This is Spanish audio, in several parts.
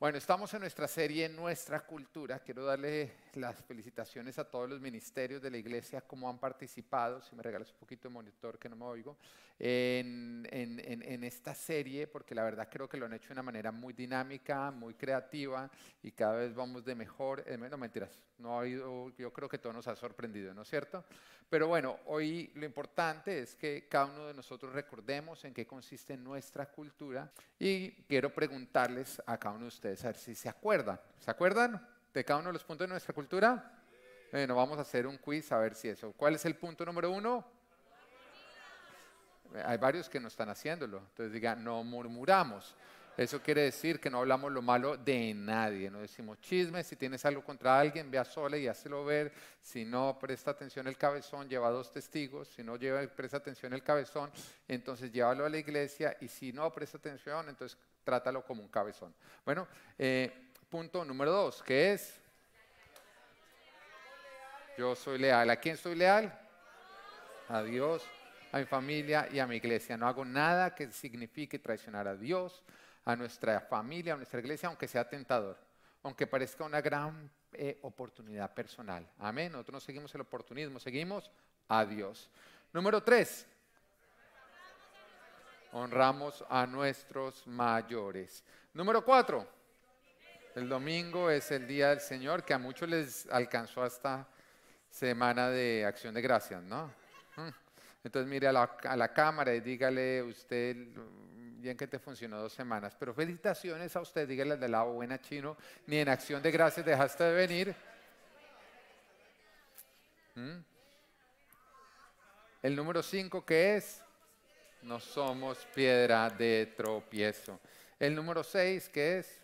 Bueno, estamos en nuestra serie Nuestra Cultura. Quiero darle las felicitaciones a todos los ministerios de la iglesia, como han participado, si me regalas un poquito de monitor que no me oigo, en, en, esta serie, porque la verdad creo que lo han hecho de una manera muy dinámica, muy creativa y cada vez vamos de mejor. Eh, no mentiras, no ha habido, yo creo que todo nos ha sorprendido, ¿no es cierto? Pero bueno, hoy lo importante es que cada uno de nosotros recordemos en qué consiste nuestra cultura y quiero preguntarles a cada uno de ustedes a ver si se acuerdan. ¿Se acuerdan de cada uno de los puntos de nuestra cultura? Bueno, vamos a hacer un quiz a ver si eso. ¿Cuál es el punto número uno? Hay varios que no están haciéndolo. Entonces digan, no murmuramos. Eso quiere decir que no hablamos lo malo de nadie, no decimos chismes, si tienes algo contra alguien, vea sola y hácelo ver, si no presta atención el cabezón, lleva dos testigos, si no lleva, presta atención el cabezón, entonces llévalo a la iglesia y si no presta atención, entonces trátalo como un cabezón. Bueno, eh, punto número dos, ¿qué es? Yo soy leal. ¿A quién soy leal? A Dios, a mi familia y a mi iglesia. No hago nada que signifique traicionar a Dios, a nuestra familia, a nuestra iglesia, aunque sea tentador, aunque parezca una gran eh, oportunidad personal. Amén. Nosotros no seguimos el oportunismo, seguimos a Dios. Número tres, honramos a nuestros mayores. Número cuatro, el domingo es el día del Señor que a muchos les alcanzó hasta semana de acción de gracias, ¿no? Entonces mire a la, a la cámara y dígale usted bien que te funcionó dos semanas. Pero felicitaciones a usted, dígale de lado buena chino, ni en acción de gracias dejaste de venir. ¿Mm? El número cinco, ¿qué es? No somos piedra de tropiezo. El número seis, ¿qué es?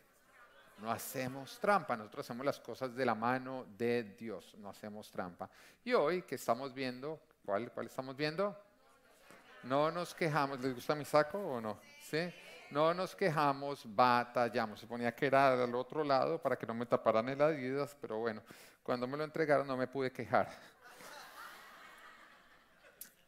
No hacemos trampa, nosotros hacemos las cosas de la mano de Dios, no hacemos trampa. Y hoy que estamos viendo, ¿cuál, cuál estamos viendo? No nos quejamos, ¿les gusta mi saco o no? No nos quejamos, batallamos. Se ponía que era del otro lado para que no me taparan el Adidas, pero bueno, cuando me lo entregaron no me pude quejar.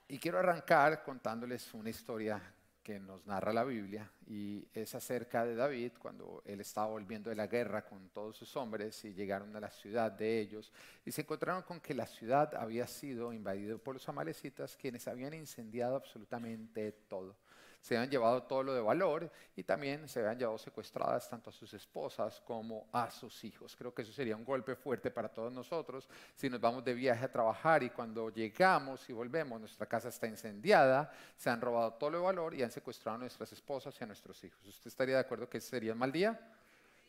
Y quiero arrancar contándoles una historia que nos narra la Biblia y es acerca de David cuando él estaba volviendo de la guerra con todos sus hombres y llegaron a la ciudad de ellos y se encontraron con que la ciudad había sido invadida por los amalecitas quienes habían incendiado absolutamente todo se habían llevado todo lo de valor y también se habían llevado secuestradas tanto a sus esposas como a sus hijos. Creo que eso sería un golpe fuerte para todos nosotros si nos vamos de viaje a trabajar y cuando llegamos y volvemos, nuestra casa está incendiada, se han robado todo lo de valor y han secuestrado a nuestras esposas y a nuestros hijos. ¿Usted estaría de acuerdo que ese sería un mal día?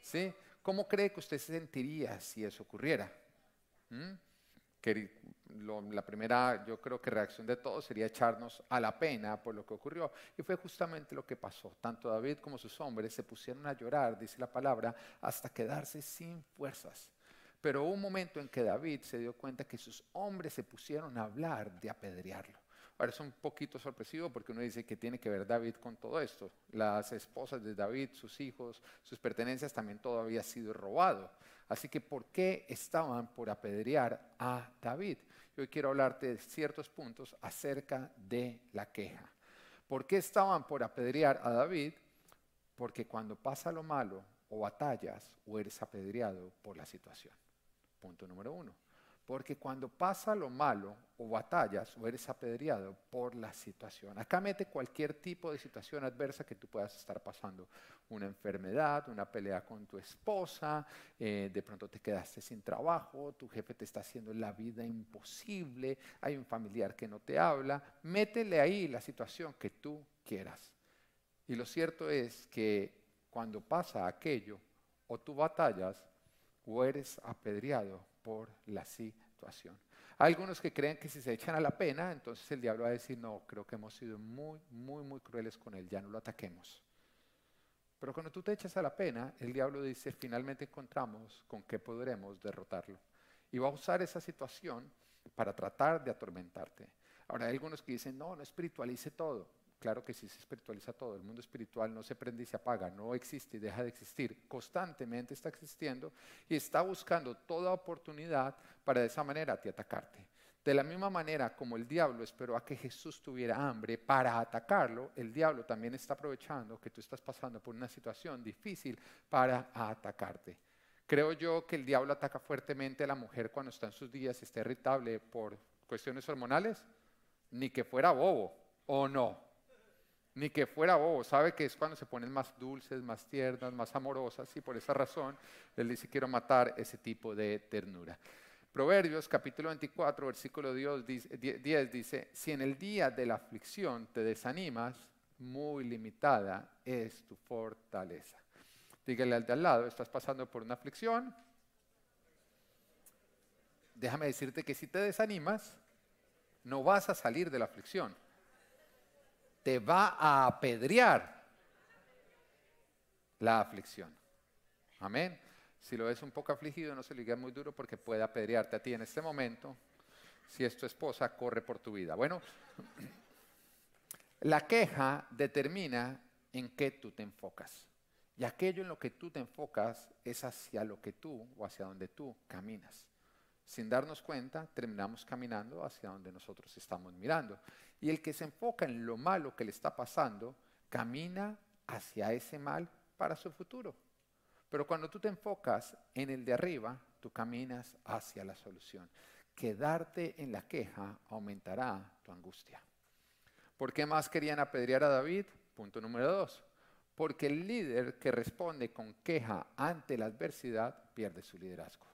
¿Sí? ¿Cómo cree que usted se sentiría si eso ocurriera? ¿Mm? Que la primera, yo creo que reacción de todos sería echarnos a la pena por lo que ocurrió. Y fue justamente lo que pasó. Tanto David como sus hombres se pusieron a llorar, dice la palabra, hasta quedarse sin fuerzas. Pero hubo un momento en que David se dio cuenta que sus hombres se pusieron a hablar de apedrearlo. Ahora es un poquito sorpresivo porque uno dice que tiene que ver David con todo esto. Las esposas de David, sus hijos, sus pertenencias también todo había sido robado. Así que, ¿por qué estaban por apedrear a David? Yo quiero hablarte de ciertos puntos acerca de la queja. ¿Por qué estaban por apedrear a David? Porque cuando pasa lo malo o batallas o eres apedreado por la situación. Punto número uno. Porque cuando pasa lo malo o batallas o eres apedreado por la situación, acá mete cualquier tipo de situación adversa que tú puedas estar pasando. Una enfermedad, una pelea con tu esposa, eh, de pronto te quedaste sin trabajo, tu jefe te está haciendo la vida imposible, hay un familiar que no te habla, métele ahí la situación que tú quieras. Y lo cierto es que cuando pasa aquello, o tú batallas o eres apedreado por la situación. Hay algunos que creen que si se echan a la pena, entonces el diablo va a decir, no, creo que hemos sido muy, muy, muy crueles con él, ya no lo ataquemos. Pero cuando tú te echas a la pena, el diablo dice, finalmente encontramos con qué podremos derrotarlo. Y va a usar esa situación para tratar de atormentarte. Ahora hay algunos que dicen, no, no espiritualice todo. Claro que sí se espiritualiza todo. El mundo espiritual no se prende y se apaga, no existe y deja de existir. Constantemente está existiendo y está buscando toda oportunidad para de esa manera te atacarte. De la misma manera como el diablo esperó a que Jesús tuviera hambre para atacarlo, el diablo también está aprovechando que tú estás pasando por una situación difícil para atacarte. Creo yo que el diablo ataca fuertemente a la mujer cuando está en sus días está irritable por cuestiones hormonales, ni que fuera bobo, o no. Ni que fuera bobo, sabe que es cuando se ponen más dulces, más tiernas, más amorosas, y por esa razón él dice quiero matar ese tipo de ternura. Proverbios capítulo 24, versículo 10 dice, si en el día de la aflicción te desanimas, muy limitada es tu fortaleza. Dígale al de al lado, estás pasando por una aflicción. Déjame decirte que si te desanimas, no vas a salir de la aflicción. Te va a apedrear la aflicción. Amén. Si lo ves un poco afligido, no se le diga muy duro porque puede apedrearte a ti en este momento. Si es tu esposa, corre por tu vida. Bueno, la queja determina en qué tú te enfocas. Y aquello en lo que tú te enfocas es hacia lo que tú o hacia donde tú caminas. Sin darnos cuenta, terminamos caminando hacia donde nosotros estamos mirando. Y el que se enfoca en lo malo que le está pasando, camina hacia ese mal para su futuro. Pero cuando tú te enfocas en el de arriba, tú caminas hacia la solución. Quedarte en la queja aumentará tu angustia. ¿Por qué más querían apedrear a David? Punto número dos. Porque el líder que responde con queja ante la adversidad pierde su liderazgo.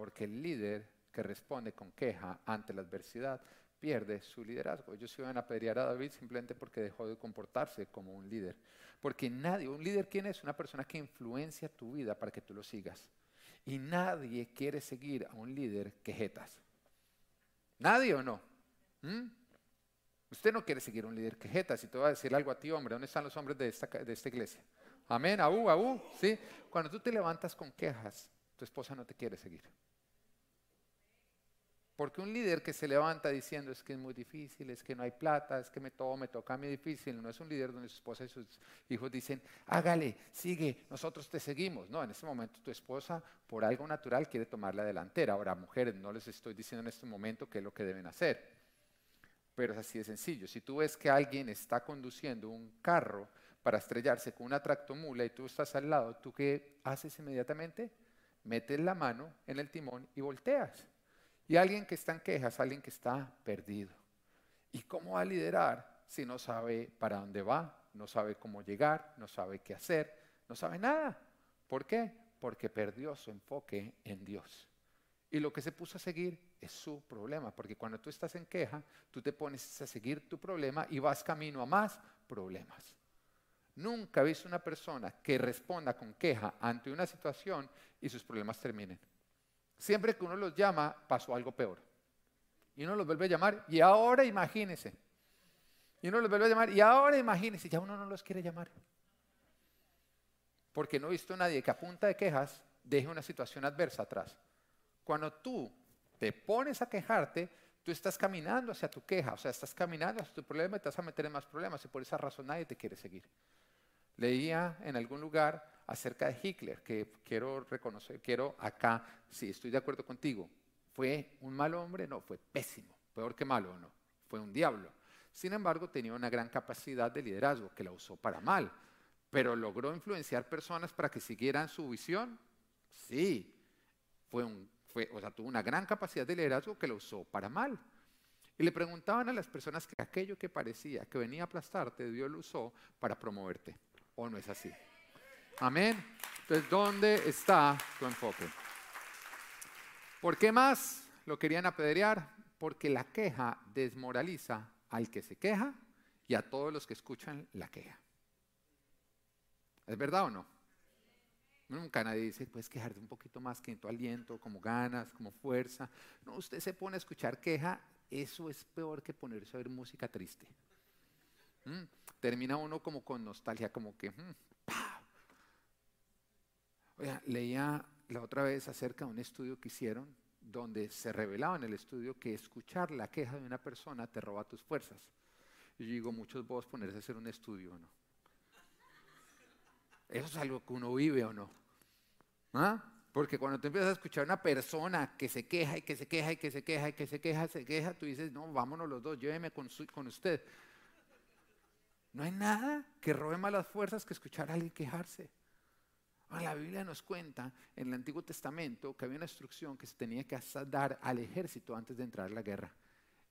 Porque el líder que responde con queja ante la adversidad pierde su liderazgo. Ellos iban a apedrear a David simplemente porque dejó de comportarse como un líder. Porque nadie, un líder, ¿quién es? Una persona que influencia tu vida para que tú lo sigas. Y nadie quiere seguir a un líder quejetas. ¿Nadie o no? ¿Mm? Usted no quiere seguir a un líder quejetas. Y te voy a decir algo a ti, hombre. ¿Dónde están los hombres de esta, de esta iglesia? Amén, aú, aú. ¿sí? Cuando tú te levantas con quejas, tu esposa no te quiere seguir. Porque un líder que se levanta diciendo es que es muy difícil, es que no hay plata, es que me todo me toca a difícil, no es un líder donde su esposa y sus hijos dicen, hágale, sigue, nosotros te seguimos. No, en este momento tu esposa por algo natural quiere tomar la delantera. Ahora, mujeres, no les estoy diciendo en este momento qué es lo que deben hacer, pero es así de sencillo. Si tú ves que alguien está conduciendo un carro para estrellarse con una tractomula y tú estás al lado, ¿tú qué haces inmediatamente? Metes la mano en el timón y volteas y alguien que está en quejas, alguien que está perdido. ¿Y cómo va a liderar si no sabe para dónde va, no sabe cómo llegar, no sabe qué hacer, no sabe nada? ¿Por qué? Porque perdió su enfoque en Dios. Y lo que se puso a seguir es su problema, porque cuando tú estás en queja, tú te pones a seguir tu problema y vas camino a más problemas. Nunca he visto una persona que responda con queja ante una situación y sus problemas terminen. Siempre que uno los llama, pasó algo peor. Y uno los vuelve a llamar, y ahora imagínese. Y uno los vuelve a llamar, y ahora imagínese, ya uno no los quiere llamar. Porque no he visto a nadie que a punta de quejas deje una situación adversa atrás. Cuando tú te pones a quejarte, tú estás caminando hacia tu queja, o sea, estás caminando hacia tu problema y te vas a meter más problemas y por esa razón nadie te quiere seguir. Leía en algún lugar acerca de Hitler, que quiero reconocer, quiero acá, sí, estoy de acuerdo contigo. ¿Fue un mal hombre? No, fue pésimo, peor que malo, no, fue un diablo. Sin embargo, tenía una gran capacidad de liderazgo que la usó para mal, pero logró influenciar personas para que siguieran su visión. Sí, fue un, fue, o sea, tuvo una gran capacidad de liderazgo que la usó para mal. Y le preguntaban a las personas que aquello que parecía que venía a aplastarte, Dios lo usó para promoverte. ¿O no es así? Amén. Entonces, ¿dónde está tu enfoque? ¿Por qué más lo querían apedrear? Porque la queja desmoraliza al que se queja y a todos los que escuchan la queja. ¿Es verdad o no? Nunca nadie dice, puedes quejarte un poquito más que en tu aliento, como ganas, como fuerza. No, usted se pone a escuchar queja, eso es peor que ponerse a oír música triste. ¿Mm? Termina uno como con nostalgia, como que, mm, Oiga, leía la otra vez acerca de un estudio que hicieron donde se revelaba en el estudio que escuchar la queja de una persona te roba tus fuerzas. Y yo digo, muchos vos ponerse a hacer un estudio no. Eso es algo que uno vive o no. ¿Ah? Porque cuando tú empiezas a escuchar a una persona que se queja y que se queja y que se queja y que se queja, se queja, tú dices, no, vámonos los dos, lléveme con, con usted. No hay nada que robe más las fuerzas que escuchar a alguien quejarse. La Biblia nos cuenta en el Antiguo Testamento que había una instrucción que se tenía que dar al ejército antes de entrar a la guerra.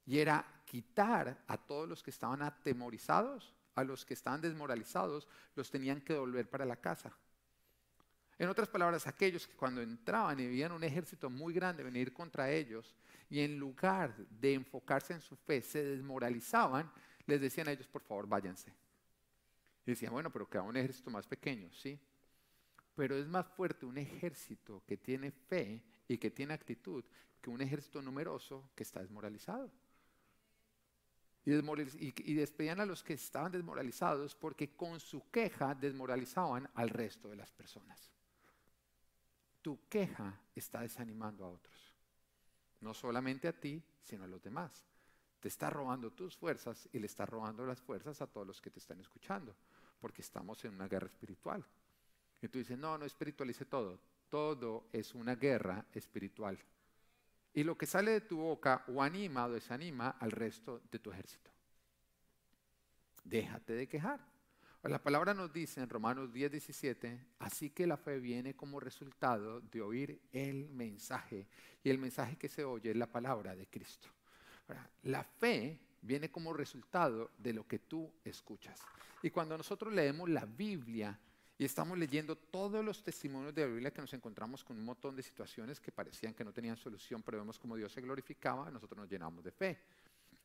Y era quitar a todos los que estaban atemorizados, a los que estaban desmoralizados, los tenían que devolver para la casa. En otras palabras, aquellos que cuando entraban y veían un ejército muy grande venir contra ellos y en lugar de enfocarse en su fe se desmoralizaban, les decían a ellos, por favor, váyanse. Y decían, bueno, pero queda un ejército más pequeño, ¿sí? Pero es más fuerte un ejército que tiene fe y que tiene actitud que un ejército numeroso que está desmoralizado. Y, despedían a los que estaban desmoralizados porque con su queja desmoralizaban al resto de las personas tu queja está desanimando a otros. No solamente a ti, sino a los demás. Te está robando tus fuerzas y le está robando las fuerzas a todos los que te están escuchando, porque estamos en una guerra espiritual. Y tú dices, no, no espiritualice todo. Todo es una guerra espiritual. Y lo que sale de tu boca o anima o desanima al resto de tu ejército. Déjate de quejar. La palabra nos dice en Romanos 10, 17, así que la fe viene como resultado de oír el mensaje. Y el mensaje que se oye es la palabra de Cristo. la fe viene como resultado de lo que tú escuchas. Y cuando nosotros leemos la Biblia y estamos leyendo todos los testimonios de la Biblia que nos encontramos con un montón de situaciones que parecían que no tenían solución, pero vemos como Dios se glorificaba, nosotros nos llenamos de fe.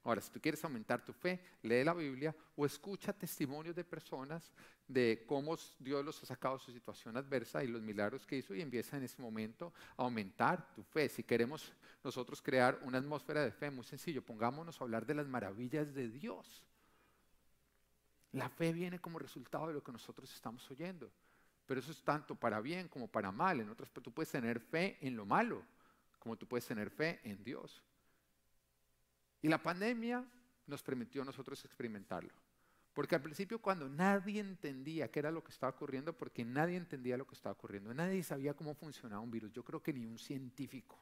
Ahora, si tú quieres aumentar tu fe, lee la Biblia o escucha testimonios de personas de cómo Dios los ha sacado de su situación adversa y los milagros que hizo y empieza en ese momento a aumentar tu fe. Si queremos nosotros crear una atmósfera de fe, muy sencillo, pongámonos a hablar de las maravillas de Dios. La fe viene como resultado de lo que nosotros estamos oyendo. Pero eso es tanto para bien como para mal. En otras, tú puedes tener fe en lo malo, como tú puedes tener fe en Dios. Y la pandemia nos permitió a nosotros experimentarlo. Porque al principio cuando nadie entendía qué era lo que estaba ocurriendo, porque nadie entendía lo que estaba ocurriendo, nadie sabía cómo funcionaba un virus, yo creo que ni un científico.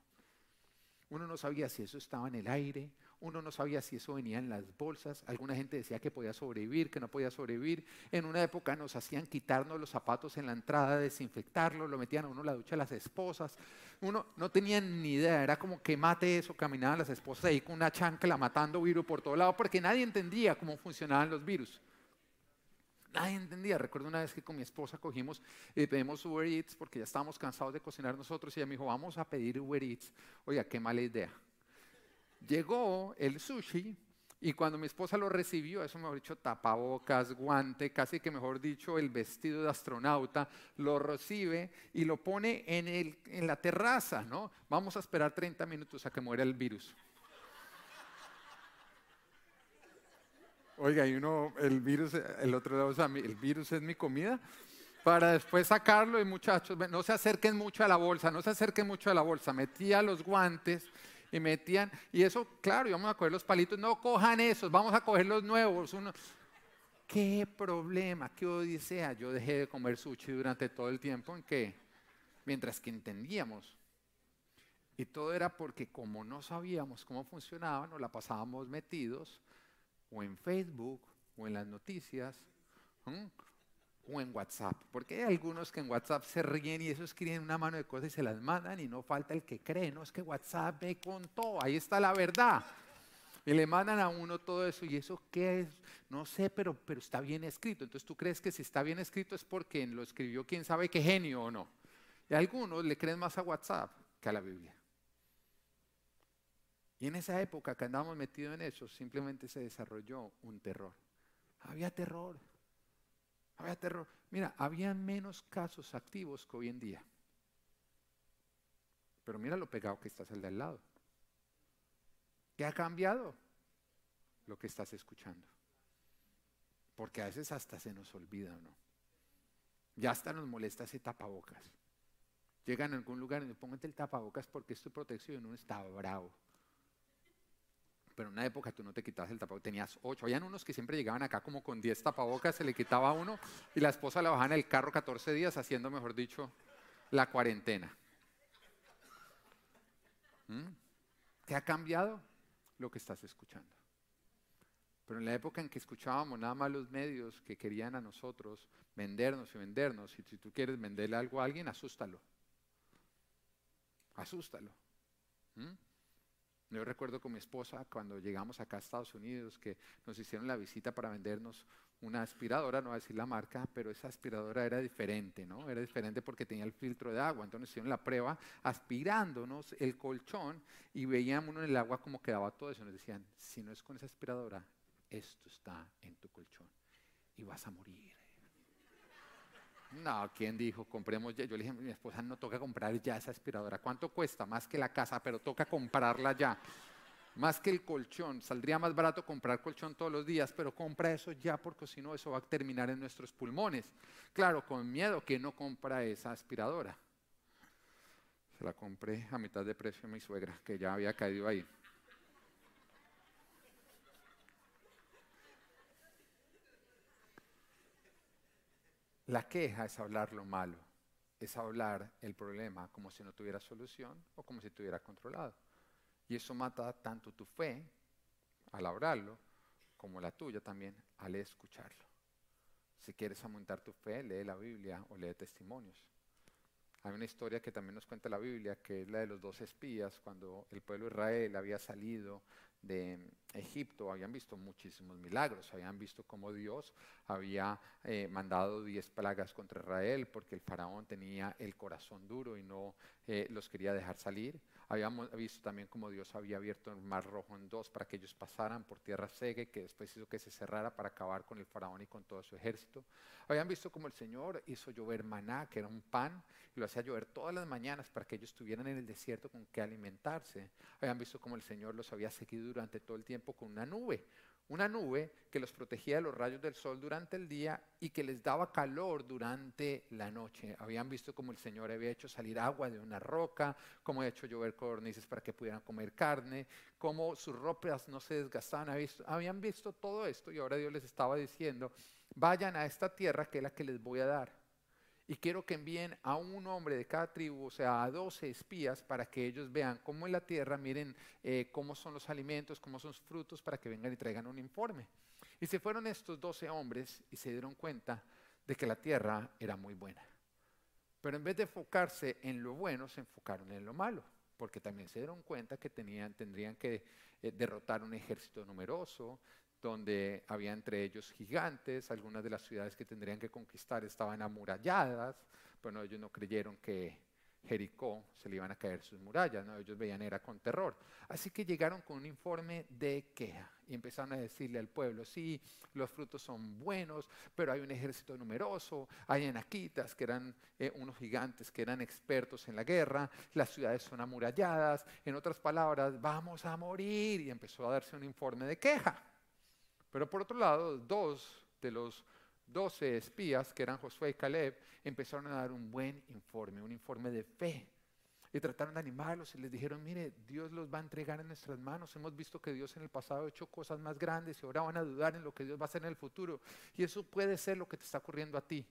Uno no sabía si eso estaba en el aire, uno no sabía si eso venía en las bolsas, alguna gente decía que podía sobrevivir, que no podía sobrevivir. En una época nos hacían quitarnos los zapatos en la entrada, desinfectarlos, lo metían a uno en la ducha a las esposas. Uno no tenía ni idea, era como que mate eso, caminaban las esposas ahí con una chancla matando virus por todo lado, porque nadie entendía cómo funcionaban los virus. Nadie entendía. Recuerdo una vez que con mi esposa cogimos y pedimos Uber Eats porque ya estábamos cansados de cocinar nosotros y ella me dijo, vamos a pedir Uber Eats. Oiga, qué mala idea. Llegó el sushi y cuando mi esposa lo recibió, eso mejor dicho, tapabocas, guante, casi que mejor dicho, el vestido de astronauta, lo recibe y lo pone en, el, en la terraza, ¿no? Vamos a esperar 30 minutos a que muera el virus. Oiga, y uno, el virus, el otro lado, o sea, el virus es mi comida, para después sacarlo y muchachos, no se acerquen mucho a la bolsa, no se acerquen mucho a la bolsa, metía los guantes y metían, y eso, claro, íbamos a coger los palitos, no cojan esos, vamos a coger los nuevos. Uno, ¿Qué problema, qué odisea? Yo dejé de comer sushi durante todo el tiempo en que, mientras que entendíamos, y todo era porque como no sabíamos cómo funcionaba, nos la pasábamos metidos o en Facebook o en las noticias o en WhatsApp. Porque hay algunos que en WhatsApp se ríen y eso escriben una mano de cosas y se las mandan y no falta el que cree, no es que WhatsApp me contó, ahí está la verdad. Y le mandan a uno todo eso y eso qué es, no sé, pero, pero está bien escrito. Entonces tú crees que si está bien escrito es porque lo escribió quién sabe qué genio o no. Y algunos le creen más a WhatsApp que a la Biblia. Y en esa época que andábamos metidos en eso, simplemente se desarrolló un terror. Había terror. Había terror. Mira, había menos casos activos que hoy en día. Pero mira lo pegado que estás al de al lado. ¿Qué ha cambiado? Lo que estás escuchando. Porque a veces hasta se nos olvida, ¿no? Ya hasta nos molesta ese tapabocas. Llegan a algún lugar y me póngate el tapabocas porque es tu protección, uno está bravo. Pero en una época tú no te quitabas el tapabocas, tenías ocho. Habían unos que siempre llegaban acá como con diez tapabocas, se le quitaba uno y la esposa la bajaba en el carro 14 días haciendo, mejor dicho, la cuarentena. ¿Mm? ¿Qué ha cambiado? Lo que estás escuchando. Pero en la época en que escuchábamos nada más los medios que querían a nosotros vendernos y vendernos, y si tú quieres venderle algo a alguien, asústalo. Asústalo. ¿Mm? Yo recuerdo con mi esposa cuando llegamos acá a Estados Unidos que nos hicieron la visita para vendernos una aspiradora, no voy a decir la marca, pero esa aspiradora era diferente, ¿no? Era diferente porque tenía el filtro de agua. Entonces hicieron la prueba aspirándonos el colchón y veíamos en el agua cómo quedaba todo eso. Nos decían, si no es con esa aspiradora, esto está en tu colchón y vas a morir. No, ¿quién dijo? Compremos ya. Yo le dije mi esposa, no toca comprar ya esa aspiradora. ¿Cuánto cuesta? Más que la casa, pero toca comprarla ya. Más que el colchón. Saldría más barato comprar colchón todos los días, pero compra eso ya porque si no eso va a terminar en nuestros pulmones. Claro, con miedo que no compra esa aspiradora. Se la compré a mitad de precio a mi suegra, que ya había caído ahí. La queja es hablar lo malo, es hablar el problema como si no tuviera solución o como si tuviera controlado. Y eso mata tanto tu fe al hablarlo como la tuya también al escucharlo. Si quieres aumentar tu fe, lee la Biblia o lee testimonios. Hay una historia que también nos cuenta la Biblia, que es la de los dos espías, cuando el pueblo de Israel había salido de Egipto habían visto muchísimos milagros, habían visto cómo Dios había eh, mandado diez plagas contra Israel porque el faraón tenía el corazón duro y no eh, los quería dejar salir. Habíamos visto también cómo Dios había abierto el mar rojo en dos para que ellos pasaran por tierra seca que después hizo que se cerrara para acabar con el faraón y con todo su ejército. Habían visto cómo el Señor hizo llover maná, que era un pan, y lo hacía llover todas las mañanas para que ellos estuvieran en el desierto con que alimentarse. Habían visto cómo el Señor los había seguido durante todo el tiempo con una nube, una nube que los protegía de los rayos del sol durante el día y que les daba calor durante la noche. Habían visto cómo el Señor había hecho salir agua de una roca, cómo había hecho llover codornices para que pudieran comer carne, cómo sus ropas no se desgastaban. Habían visto todo esto y ahora Dios les estaba diciendo, vayan a esta tierra que es la que les voy a dar y quiero que envíen a un hombre de cada tribu, o sea, a 12 espías, para que ellos vean cómo en la tierra, miren eh, cómo son los alimentos, cómo son los frutos, para que vengan y traigan un informe. Y se fueron estos 12 hombres y se dieron cuenta de que la tierra era muy buena. Pero en vez de enfocarse en lo bueno, se enfocaron en lo malo, porque también se dieron cuenta que tenían, tendrían que eh, derrotar un ejército numeroso, donde había entre ellos gigantes, algunas de las ciudades que tendrían que conquistar estaban amuralladas, bueno, ellos no creyeron que Jericó se le iban a caer sus murallas, ¿no? ellos veían era con terror. Así que llegaron con un informe de queja y empezaron a decirle al pueblo, sí, los frutos son buenos, pero hay un ejército numeroso, hay enaquitas que eran eh, unos gigantes que eran expertos en la guerra, las ciudades son amuralladas, en otras palabras, vamos a morir y empezó a darse un informe de queja. Pero por otro lado, dos de los doce espías, que eran Josué y Caleb, empezaron a dar un buen informe, un informe de fe. Y trataron de animarlos y les dijeron, mire, Dios los va a entregar en nuestras manos. Hemos visto que Dios en el pasado ha hecho cosas más grandes y ahora van a dudar en lo que Dios va a hacer en el futuro. Y eso puede ser lo que te está ocurriendo a ti.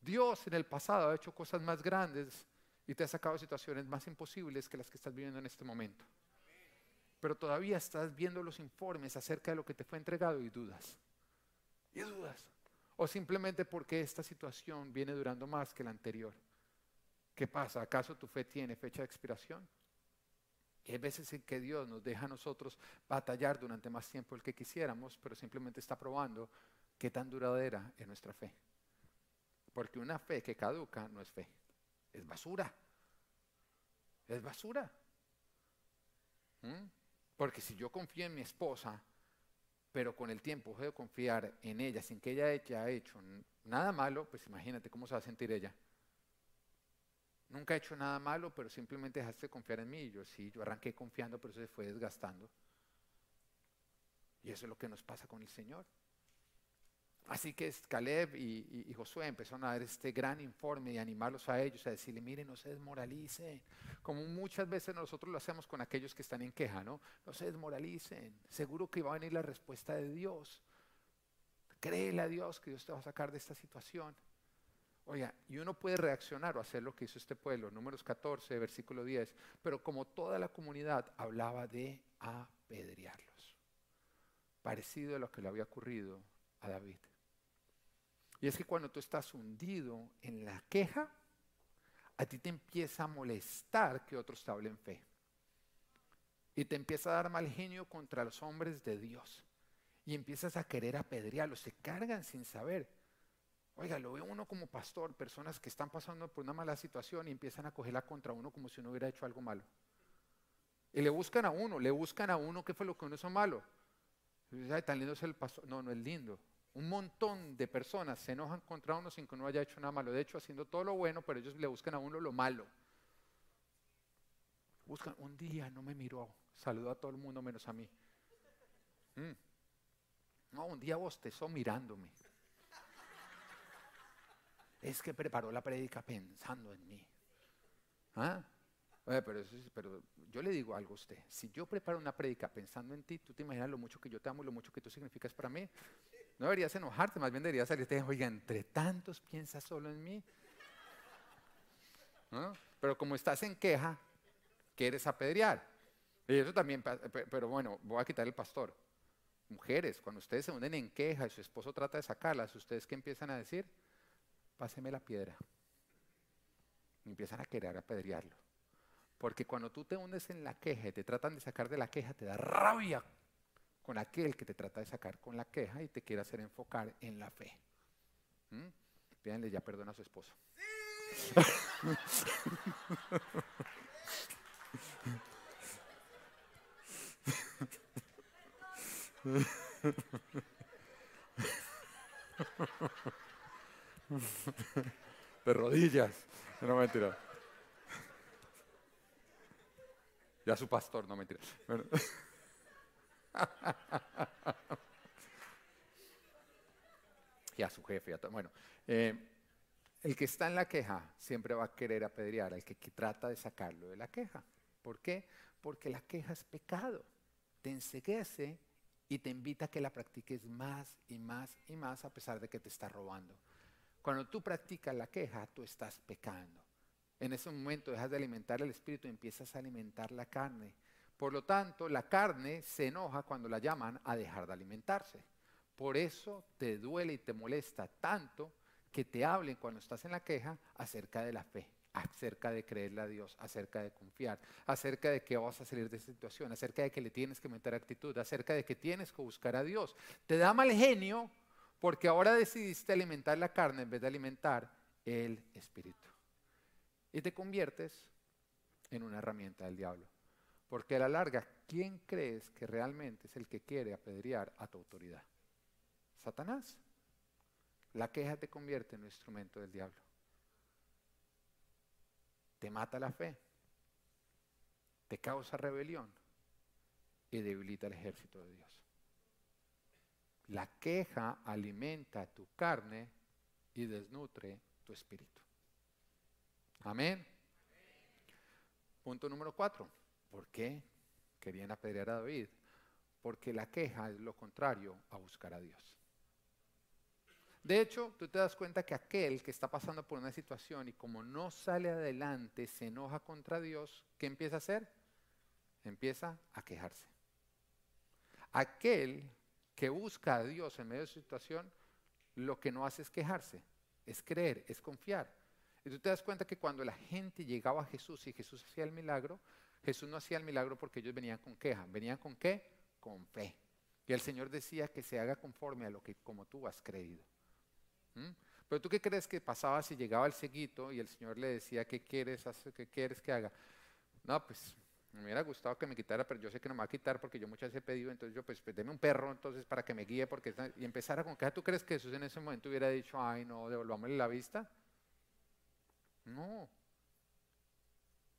Dios en el pasado ha hecho cosas más grandes y te ha sacado situaciones más imposibles que las que estás viviendo en este momento pero todavía estás viendo los informes acerca de lo que te fue entregado y dudas. Y dudas. O simplemente porque esta situación viene durando más que la anterior. ¿Qué pasa? ¿Acaso tu fe tiene fecha de expiración? Y hay veces en que Dios nos deja a nosotros batallar durante más tiempo del que quisiéramos, pero simplemente está probando qué tan duradera es nuestra fe. Porque una fe que caduca no es fe, es basura. Es basura. ¿Mm? Porque si yo confío en mi esposa, pero con el tiempo de confiar en ella sin que ella haya hecho nada malo, pues imagínate cómo se va a sentir ella. Nunca he hecho nada malo, pero simplemente dejaste de confiar en mí. Y yo sí, yo arranqué confiando, pero eso se fue desgastando. Y eso es lo que nos pasa con el Señor. Así que Caleb y, Josué empezaron a dar este gran informe y animarlos a ellos, a decirle, miren, no se desmoralicen, como muchas veces nosotros lo hacemos con aquellos que están en queja, ¿no? No se desmoralicen, seguro que va a venir la respuesta de Dios. Créele a Dios que Dios te va a sacar de esta situación. Oiga, y uno puede reaccionar o hacer lo que hizo este pueblo, números 14, versículo 10, pero como toda la comunidad hablaba de apedrearlos, parecido a lo que le había ocurrido a David. Y es que cuando tú estás hundido en la queja, a ti te empieza a molestar que otros te hablen fe. Y te empieza a dar mal genio contra los hombres de Dios. Y empiezas a querer apedrearlos, se cargan sin saber. Oiga, lo ve uno como pastor, personas que están pasando por una mala situación y empiezan a cogerla contra uno como si uno hubiera hecho algo malo. Y le buscan a uno, le buscan a uno qué fue lo que uno hizo malo. Dice, Ay, tan lindo es el pastor. No, no es lindo. Un montón de personas se enojan contra uno sin que uno haya hecho nada malo. De hecho, haciendo todo lo bueno, pero ellos le buscan a uno lo malo. Buscan, un día no me miró, saludó a todo el mundo menos a mí. Mm. No, un día bostezó mirándome es que preparó la prédica pensando en mí. ¿Ah? pero, pero yo le digo algo a usted. Si yo preparo una prédica pensando en ti, tú te imaginas lo mucho que yo te amo, lo mucho que tú significas para mí. No deberías enojarte, más bien deberías salirte oiga, entre tantos piensas solo en mí. Pero como estás en queja, quieres apedrear. Y eso también, pero bueno, voy a quitar el pastor. Mujeres, cuando ustedes se unen en queja y su esposo trata de sacarlas, ¿ustedes qué empiezan a decir? páseme la piedra. Y empiezan a querer apedrearlo. Porque cuando tú te hundes en la queja y te tratan de sacar de la queja, te da rabia con aquel que te trata de sacar con la queja y te quiere hacer enfocar en la fe. ¿Mm? Pídanle ya perdón a su esposo. De rodillas. No mentira. Ya su pastor, no mentira. y a su jefe. bueno, eh, el que está en la queja siempre va a querer apedrear al que, que trata de sacarlo de la queja. ¿Por qué? Porque la queja es pecado. Te enseguece y te invita a que la practiques más y más y más a pesar de que te está robando. Cuando tú practicas la queja, tú estás pecando. En ese momento dejas de alimentar el espíritu y empiezas a alimentar la carne. Por lo tanto, la carne se enoja cuando la llaman a dejar de alimentarse. Por eso te duele y te molesta tanto que te hablen cuando estás en la queja acerca de la fe, acerca de creerle a Dios, acerca de confiar, acerca de que vas a salir de esa situación, acerca de que le tienes que meter actitud, acerca de que tienes que buscar a Dios. Te da mal genio porque ahora decidiste alimentar la carne en vez de alimentar el espíritu. Y te conviertes en una herramienta del diablo. Porque a la larga, ¿quién crees que realmente es el que quiere apedrear a tu autoridad? Satanás. La queja te convierte en un instrumento del diablo. Te mata la fe. Te causa rebelión y debilita el ejército de Dios. La queja alimenta tu carne y desnutre tu espíritu. Amén. Punto número cuatro. ¿Por qué querían apedrear a David? Porque la queja es lo contrario a buscar a Dios. De hecho, tú te das cuenta que aquel que está pasando por una situación y como no sale adelante, se enoja contra Dios, ¿qué empieza a hacer? Empieza a quejarse. Aquel que busca a Dios en medio de su situación, lo que no hace es quejarse, es creer, es confiar. Y tú te das cuenta que cuando la gente llegaba a Jesús y Jesús hacía el milagro, Jesús no hacía el milagro porque ellos venían con queja, venían con qué? Con fe. Y el Señor decía que se haga conforme a lo que como tú has creído. ¿Mm? Pero tú qué crees que pasaba si llegaba el seguito y el Señor le decía, ¿qué quieres, qué quieres que haga? No, pues me hubiera gustado que me quitara, pero yo sé que no me va a quitar porque yo muchas veces he pedido, entonces yo pues, pues un perro entonces para que me guíe, porque y empezara con que ¿tú crees que Jesús en ese momento hubiera dicho, ay no, devolvámosle la vista? No.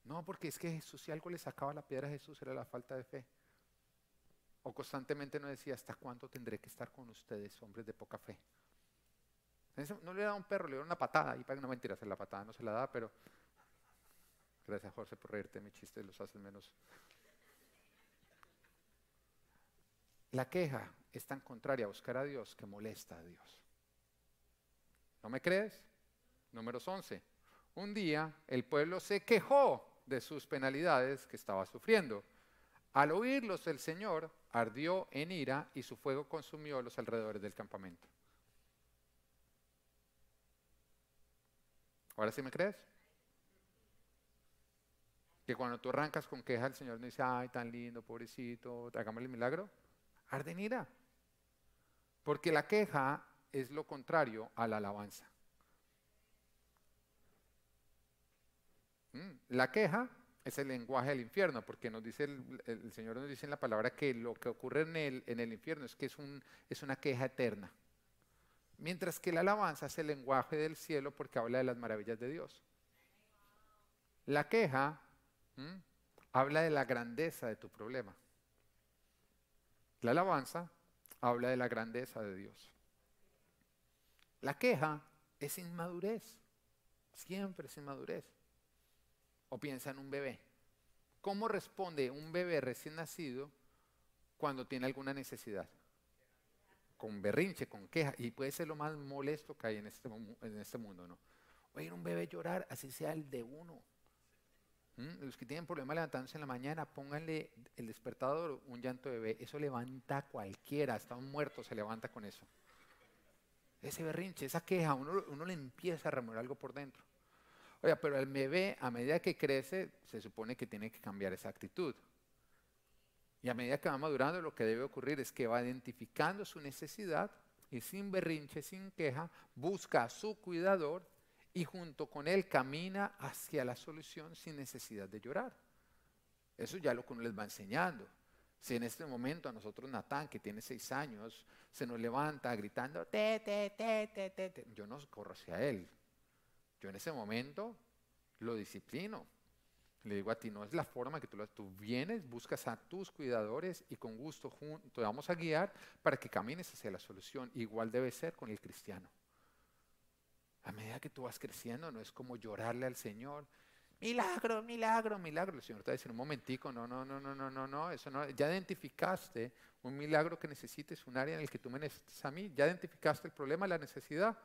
No, porque es que Jesús si algo le sacaba la piedra a Jesús era la falta de fe. O constantemente no decía, ¿hasta cuánto tendré que estar con ustedes, hombres de poca fe? No le daba un perro, le dio una patada, y para que no mentira, hacer la patada no se la da, pero Gracias, Jorge, por reírte. Mi chiste los hace menos. La queja es tan contraria a buscar a Dios que molesta a Dios. ¿No me crees? Números 11. Un día el pueblo se quejó de sus penalidades que estaba sufriendo. Al oírlos el Señor ardió en ira y su fuego consumió los alrededores del campamento. ¿Ahora sí me crees? Que cuando tú arrancas con queja, el Señor no dice, ay, tan lindo, pobrecito, hagámosle el milagro. Arde en ira. Porque la queja es lo contrario a la alabanza. La queja es el lenguaje del infierno, porque nos dice el, Señor nos dice en la palabra que lo que ocurre en el, infierno es que es, un, es una queja eterna. Mientras que la alabanza es el lenguaje del cielo porque habla de las maravillas de Dios. La queja habla de la grandeza de tu problema. La alabanza habla de la grandeza de Dios. La queja es inmadurez, siempre es inmadurez. O piensa en un bebé. ¿Cómo responde un bebé recién nacido cuando tiene alguna necesidad? Con berrinche, con queja. Y puede ser lo más molesto que hay en este, este mundo, ¿no? Oír un bebé llorar, así sea el de uno. ¿Mm? Los que tienen problemas levantándose en la mañana, pónganle el despertador, un llanto de bebé. Eso levanta a cualquiera, hasta un muerto se levanta con eso. Ese berrinche, esa queja, uno, uno le empieza a remover algo por dentro. Oiga, pero el bebé, a medida que crece, se supone que tiene que cambiar esa actitud. Y a medida que va madurando, lo que debe ocurrir es que va identificando su necesidad y sin berrinche, sin queja, busca a su cuidador y junto con él camina hacia la solución sin necesidad de llorar. Eso ya lo que uno les va enseñando. Si en este momento a nosotros Natán, que tiene seis años, se nos levanta gritando, te, te, te, te, te, yo no corro hacia él. Yo en ese momento lo disciplino. Le digo a ti, no es la forma que tú lo Tú vienes, buscas a tus cuidadores y con gusto te vamos a guiar para que camines hacia la solución. Igual debe ser con el cristiano. A medida que tú vas creciendo, no es como llorarle al Señor. Milagro, milagro, milagro. El Señor te va a decir un momentico, no, no, no, no, no, no, no, eso no. Ya identificaste un milagro que necesites, un área en el que tú me necesitas a mí. Ya identificaste el problema, la necesidad.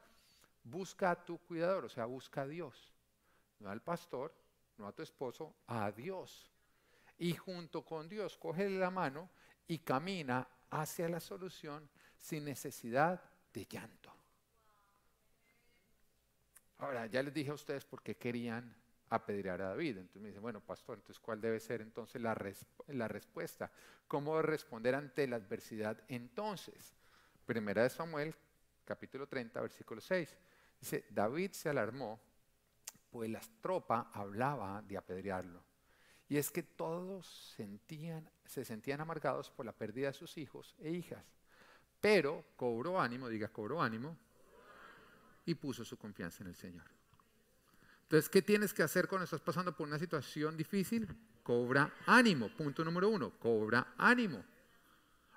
Busca a tu cuidador, o sea, busca a Dios. No al pastor, no a tu esposo, a Dios. Y junto con Dios, coge la mano y camina hacia la solución sin necesidad de llanto. Ahora, ya les dije a ustedes por qué querían apedrear a David. Entonces me dicen, bueno, pastor, entonces ¿cuál debe ser entonces la, la respuesta? ¿Cómo responder ante la adversidad entonces? Primera de Samuel, capítulo 30, versículo 6. Dice, David se alarmó, pues las tropas hablaban de apedrearlo. Y es que todos se sentían amargados por la pérdida de sus hijos e hijas. Pero cobró ánimo, diga, cobró ánimo, y puso su confianza en el Señor. Entonces, ¿qué tienes que hacer cuando estás pasando por una situación difícil? Cobra ánimo. Punto número uno, cobra ánimo.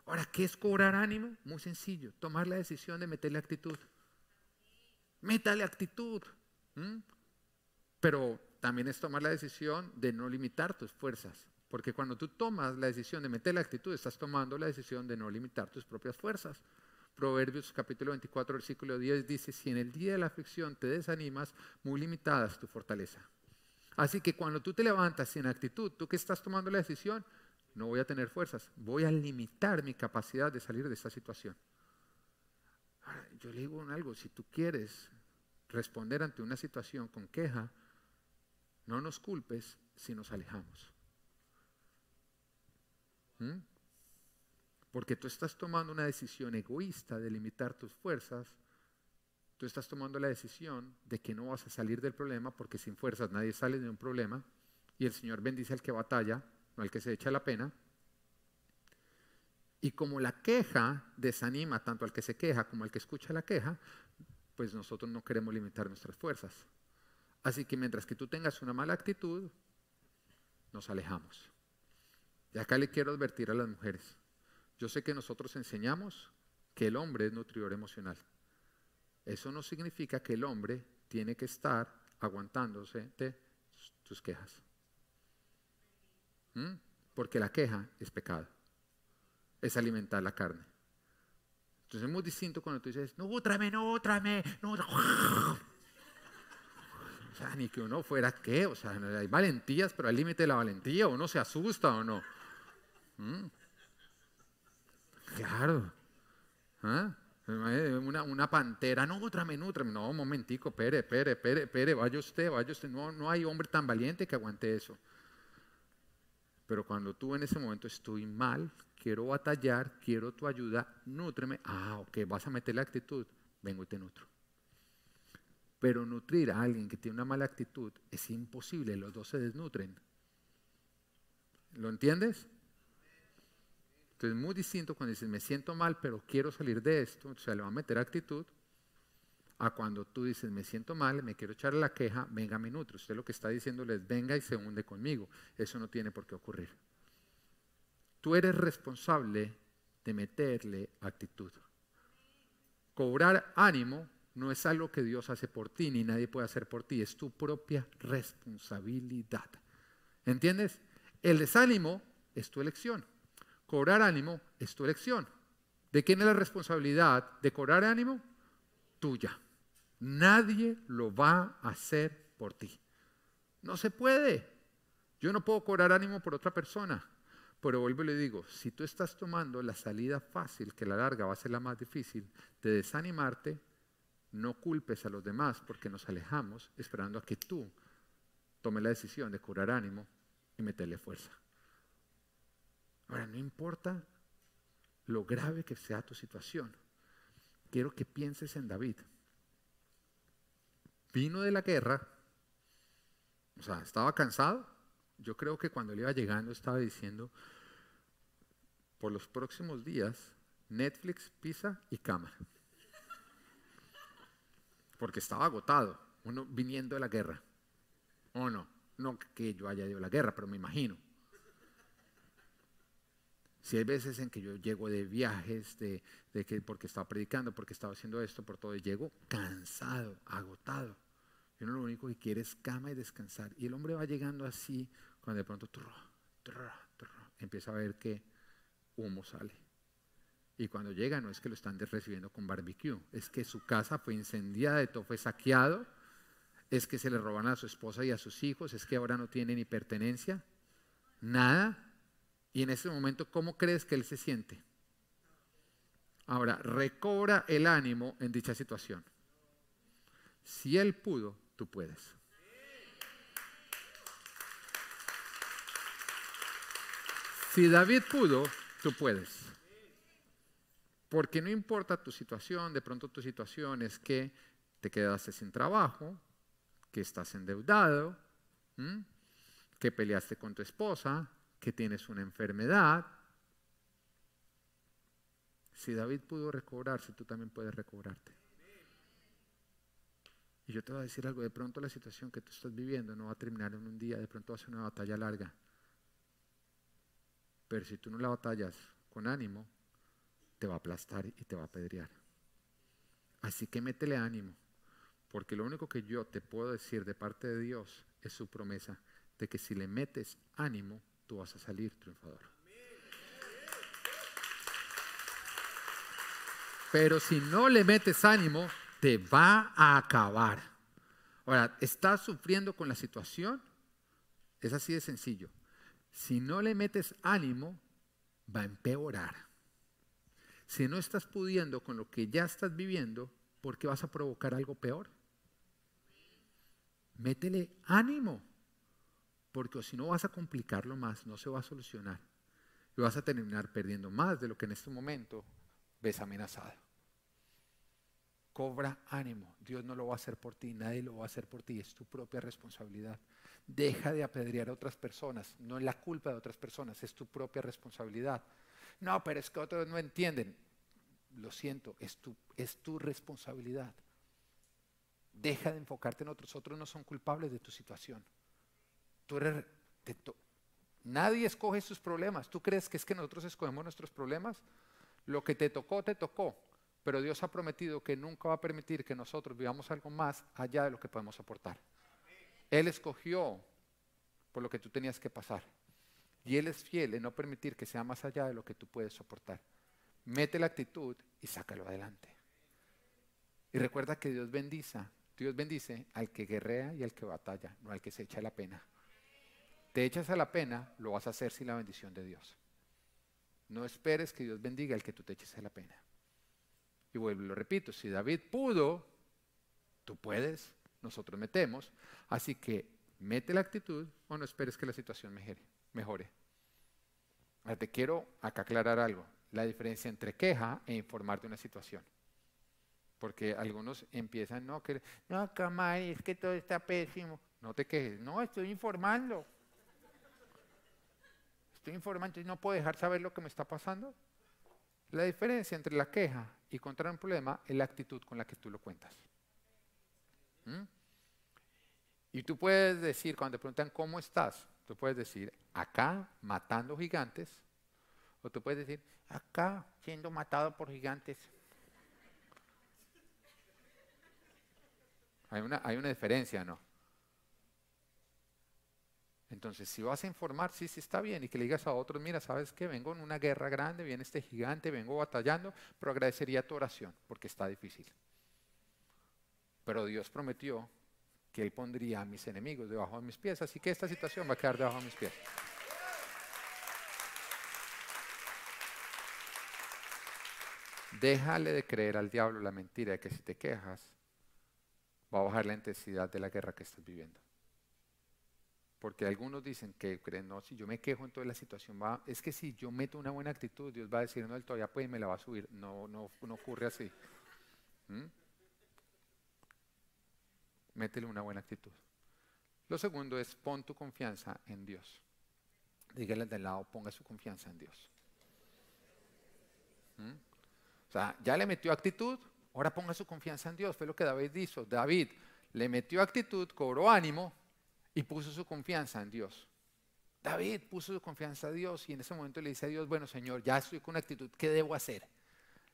Ahora, ¿qué es cobrar ánimo? Muy sencillo, tomar la decisión de meterle actitud. Métale actitud. Pero también es tomar la decisión de no limitar tus fuerzas. Porque cuando tú tomas la decisión de meter la actitud, estás tomando la decisión de no limitar tus propias fuerzas. Proverbios capítulo 24, versículo 10 dice, si en el día de la aflicción te desanimas, muy limitada es tu fortaleza. Así que cuando tú te levantas sin actitud, tú que estás tomando la decisión, no voy a tener fuerzas, voy a limitar mi capacidad de salir de esta situación. Yo le digo algo, si tú quieres responder ante una situación con queja, no nos culpes si nos alejamos. ¿Mm? porque tú estás tomando una decisión egoísta de limitar tus fuerzas, tú estás tomando la decisión de que no vas a salir del problema, porque sin fuerzas nadie sale de un problema, y el Señor bendice al que batalla, no al que se echa la pena. Y como la queja desanima tanto al que se queja como al que escucha la queja, pues nosotros no queremos limitar nuestras fuerzas. Así que mientras que tú tengas una mala actitud, nos alejamos. Y acá le quiero advertir a las mujeres. Yo sé que nosotros enseñamos que el hombre es nutridor emocional. Eso no significa que el hombre tiene que estar aguantándose de tus quejas. ¿Mm? Porque la queja es pecado. Es alimentar la carne. Entonces es muy distinto cuando tú dices, no, tráeme, no, tráeme, no, sea, ni que uno fuera qué, o sea, hay valentías, pero al límite de la valentía, uno se asusta o no. ¿Mm? Claro. ¿Ah? Una, una, pantera, no, otra nutre. No, un momentico, pere, pere, pere, pere, vaya usted, vaya usted. No, no hay hombre tan valiente que aguante eso. Pero cuando tú en ese momento estoy mal, quiero batallar, quiero tu ayuda, nútreme. Ah, ok, vas a meter la actitud, vengo y te nutro. Pero nutrir a alguien que tiene una mala actitud es imposible, los dos se desnutren. ¿Lo entiendes? Entonces es muy distinto cuando dices, me siento mal, pero quiero salir de esto, o sea, le va a meter actitud, a cuando tú dices, me siento mal, me quiero echar la queja, venga, me nutre. Usted lo que está diciéndole es, venga y se hunde conmigo. Eso no tiene por qué ocurrir. Tú eres responsable de meterle actitud. Cobrar ánimo no es algo que Dios hace por ti, ni nadie puede hacer por ti, es tu propia responsabilidad. ¿Entiendes? El desánimo es tu elección. Cobrar ánimo es tu elección. ¿De quién es la responsabilidad de cobrar ánimo? Tuya. Nadie lo va a hacer por ti. No se puede. Yo no puedo cobrar ánimo por otra persona. Pero vuelvo y le digo, si tú estás tomando la salida fácil, que la larga va a ser la más difícil, de desanimarte, no culpes a los demás porque nos alejamos esperando a que tú tomes la decisión de curar ánimo y meterle fuerza. Ahora, no importa lo grave que sea tu situación, quiero que pienses en David. Vino de la guerra, o sea, estaba cansado. Yo creo que cuando él iba llegando estaba diciendo, por los próximos días, Netflix, pizza y cámara porque estaba agotado, uno viniendo de la guerra. ¿O no? No que yo haya ido a la guerra, pero me imagino. Si hay veces en que yo llego de viajes, de, que porque estaba predicando, porque estaba haciendo esto, por todo, y llego cansado, agotado. Y uno lo único que quiere es cama y descansar. Y el hombre va llegando así, cuando de pronto empieza a ver que humo sale. Y cuando llega no es que lo están recibiendo con barbecue, es que su casa fue incendiada, todo fue saqueado, es que se le roban a su esposa y a sus hijos, es que ahora no tiene ni pertenencia, nada. Y en ese momento, ¿cómo crees que él se siente? Ahora, recobra el ánimo en dicha situación. Si él pudo, tú puedes. Si David pudo, tú puedes. Porque no importa tu situación, de pronto tu situación es que te quedaste sin trabajo, que estás endeudado, que peleaste con tu esposa, que tienes una enfermedad. Si David pudo recobrarse, tú también puedes recobrarte. Y yo te voy a decir algo, de pronto la situación que tú estás viviendo no va a terminar en un día, de pronto va a ser una batalla larga. Pero si tú no la batallas con ánimo, te va a aplastar y te va a apedrear. Así que métele ánimo, porque lo único que yo te puedo decir de parte de Dios es su promesa de que si le metes ánimo, tú vas a salir triunfador. Pero si no le metes ánimo, te va a acabar. Ahora, ¿estás sufriendo con la situación? Es así de sencillo. Si no le metes ánimo, va a empeorar. Si no estás pudiendo con lo que ya estás viviendo, ¿por qué vas a provocar algo peor? Métele ánimo, porque si no vas a complicarlo más, no se va a solucionar. Y vas a terminar perdiendo más de lo que en este momento ves amenazado. Cobra ánimo. Dios no lo va a hacer por ti, nadie lo va a hacer por ti, es tu propia responsabilidad. Deja de apedrear a otras personas, no es la culpa de otras personas, es tu propia responsabilidad. No, pero es que otros no entienden. Lo siento, es tu, es tu responsabilidad. Deja de enfocarte en otros. Otros no son culpables de tu situación. Tú eres, nadie escoge sus problemas. ¿Tú crees que es que nosotros escogemos nuestros problemas? Lo que te tocó, te tocó. Pero Dios ha prometido que nunca va a permitir que nosotros vivamos algo más allá de lo que podemos aportar. Él escogió por lo que tú tenías que pasar. Y Él es fiel en no permitir que sea más allá de lo que tú puedes soportar. Mete la actitud y sácalo adelante. Y recuerda que Dios bendice Dios bendice al que guerrea y al que batalla, no al que se echa la pena. Te echas a la pena, lo vas a hacer sin la bendición de Dios. No esperes que Dios bendiga al que tú te eches a la pena. Y vuelvo, lo repito, si David pudo, tú puedes, nosotros metemos. Así que mete la actitud o no esperes que la situación mejore. mejore. Ahora te quiero acá aclarar algo, la diferencia entre queja e informar de una situación. Porque algunos empiezan, no, que, no, Camay, es que todo está pésimo. No te quejes, no, estoy informando. Estoy informando y no puedo dejar saber lo que me está pasando. La diferencia entre la queja y contra un problema es la actitud con la que tú lo cuentas. ¿Mm? Y tú puedes decir, cuando te preguntan cómo estás, tú puedes decir, acá matando gigantes, o tú puedes decir, acá siendo matado por gigantes. Hay una, hay una diferencia, ¿no? Entonces, si vas a informar, sí, sí está bien, y que le digas a otros, mira, sabes que vengo en una guerra grande, viene este gigante, vengo batallando, pero agradecería tu oración, porque está difícil. Pero Dios prometió que Él pondría a mis enemigos debajo de mis pies, así que esta situación va a quedar debajo de mis pies. Déjale de creer al diablo la mentira de que si te quejas, va a bajar la intensidad de la guerra que estás viviendo. Porque algunos dicen que creen, no, si yo me quejo en toda la situación, va, es que si yo meto una buena actitud, Dios va a decir, no, él todavía puede me la va a subir. No, no, no ocurre así. ¿Mm? métele una buena actitud. Lo segundo es pon tu confianza en Dios. Dígale del lado, ponga su confianza en Dios. ¿Mm? O sea, ya le metió actitud, ahora ponga su confianza en Dios. Fue lo que David hizo. David le metió actitud, cobró ánimo y puso su confianza en Dios. David puso su confianza en Dios y en ese momento le dice a Dios, bueno Señor, ya estoy con actitud, ¿qué debo hacer?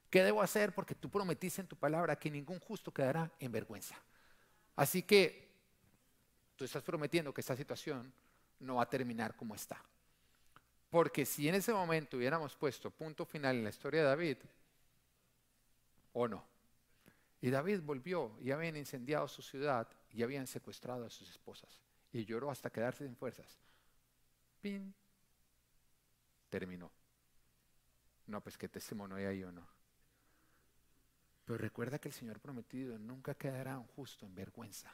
¿Qué debo hacer? Porque tú prometiste en tu palabra que ningún justo quedará en vergüenza. Así que tú estás prometiendo que esta situación no va a terminar como está. Porque si en ese momento hubiéramos puesto punto final en la historia de David, o no. Y David volvió y habían incendiado su ciudad y habían secuestrado a sus esposas. Y lloró hasta quedarse sin fuerzas. Pin. Terminó. No, pues qué testimonio hay ahí o no. Pero recuerda que el Señor prometido nunca quedará un justo en vergüenza.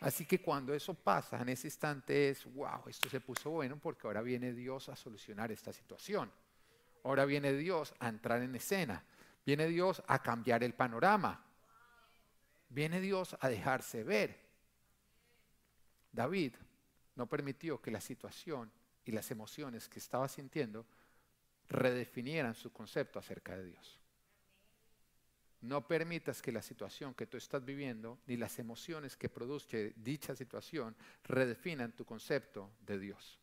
Así que cuando eso pasa, en ese instante es, wow, esto se puso bueno porque ahora viene Dios a solucionar esta situación. Ahora viene Dios a entrar en escena. Viene Dios a cambiar el panorama. Viene Dios a dejarse ver. David no permitió que la situación y las emociones que estaba sintiendo redefinieran su concepto acerca de Dios. No permitas que la situación que tú estás viviendo ni las emociones que produce dicha situación redefinan tu concepto de Dios.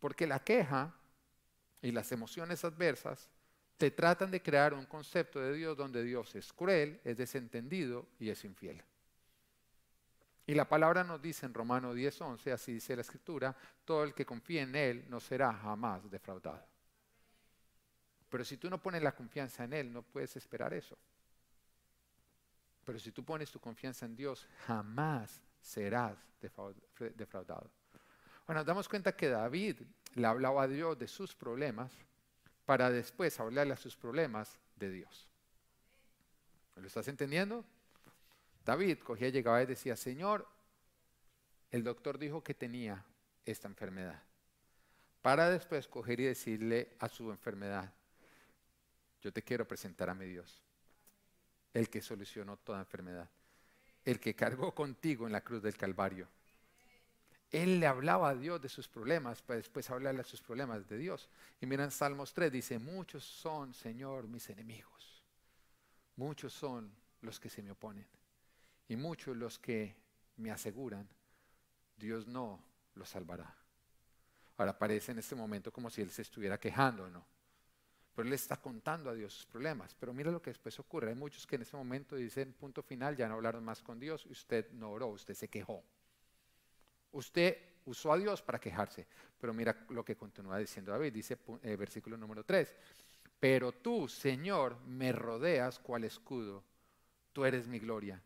Porque la queja y las emociones adversas te tratan de crear un concepto de Dios donde Dios es cruel, es desentendido y es infiel. Y la palabra nos dice en Romano 10:11, así dice la escritura, todo el que confíe en Él no será jamás defraudado. Pero si tú no pones la confianza en Él, no puedes esperar eso. Pero si tú pones tu confianza en Dios, jamás serás defraudado. Bueno, nos damos cuenta que David le hablaba a Dios de sus problemas para después hablarle a sus problemas de Dios. ¿Lo estás entendiendo? David cogía, llegaba y decía, Señor, el doctor dijo que tenía esta enfermedad. Para después coger y decirle a su enfermedad, yo te quiero presentar a mi Dios, el que solucionó toda enfermedad, el que cargó contigo en la cruz del Calvario. Él le hablaba a Dios de sus problemas para después hablarle a sus problemas de Dios. Y miran Salmos 3, dice, muchos son, Señor, mis enemigos. Muchos son los que se me oponen. Y muchos los que me aseguran, Dios no los salvará. Ahora parece en este momento como si Él se estuviera quejando, ¿no? pero él está contando a Dios sus problemas. Pero mira lo que después ocurre. Hay muchos que en ese momento dicen, punto final, ya no hablaron más con Dios y usted no oró, usted se quejó. Usted usó a Dios para quejarse. Pero mira lo que continúa diciendo David, dice eh, versículo número 3. Pero tú, Señor, me rodeas cual escudo. Tú eres mi gloria.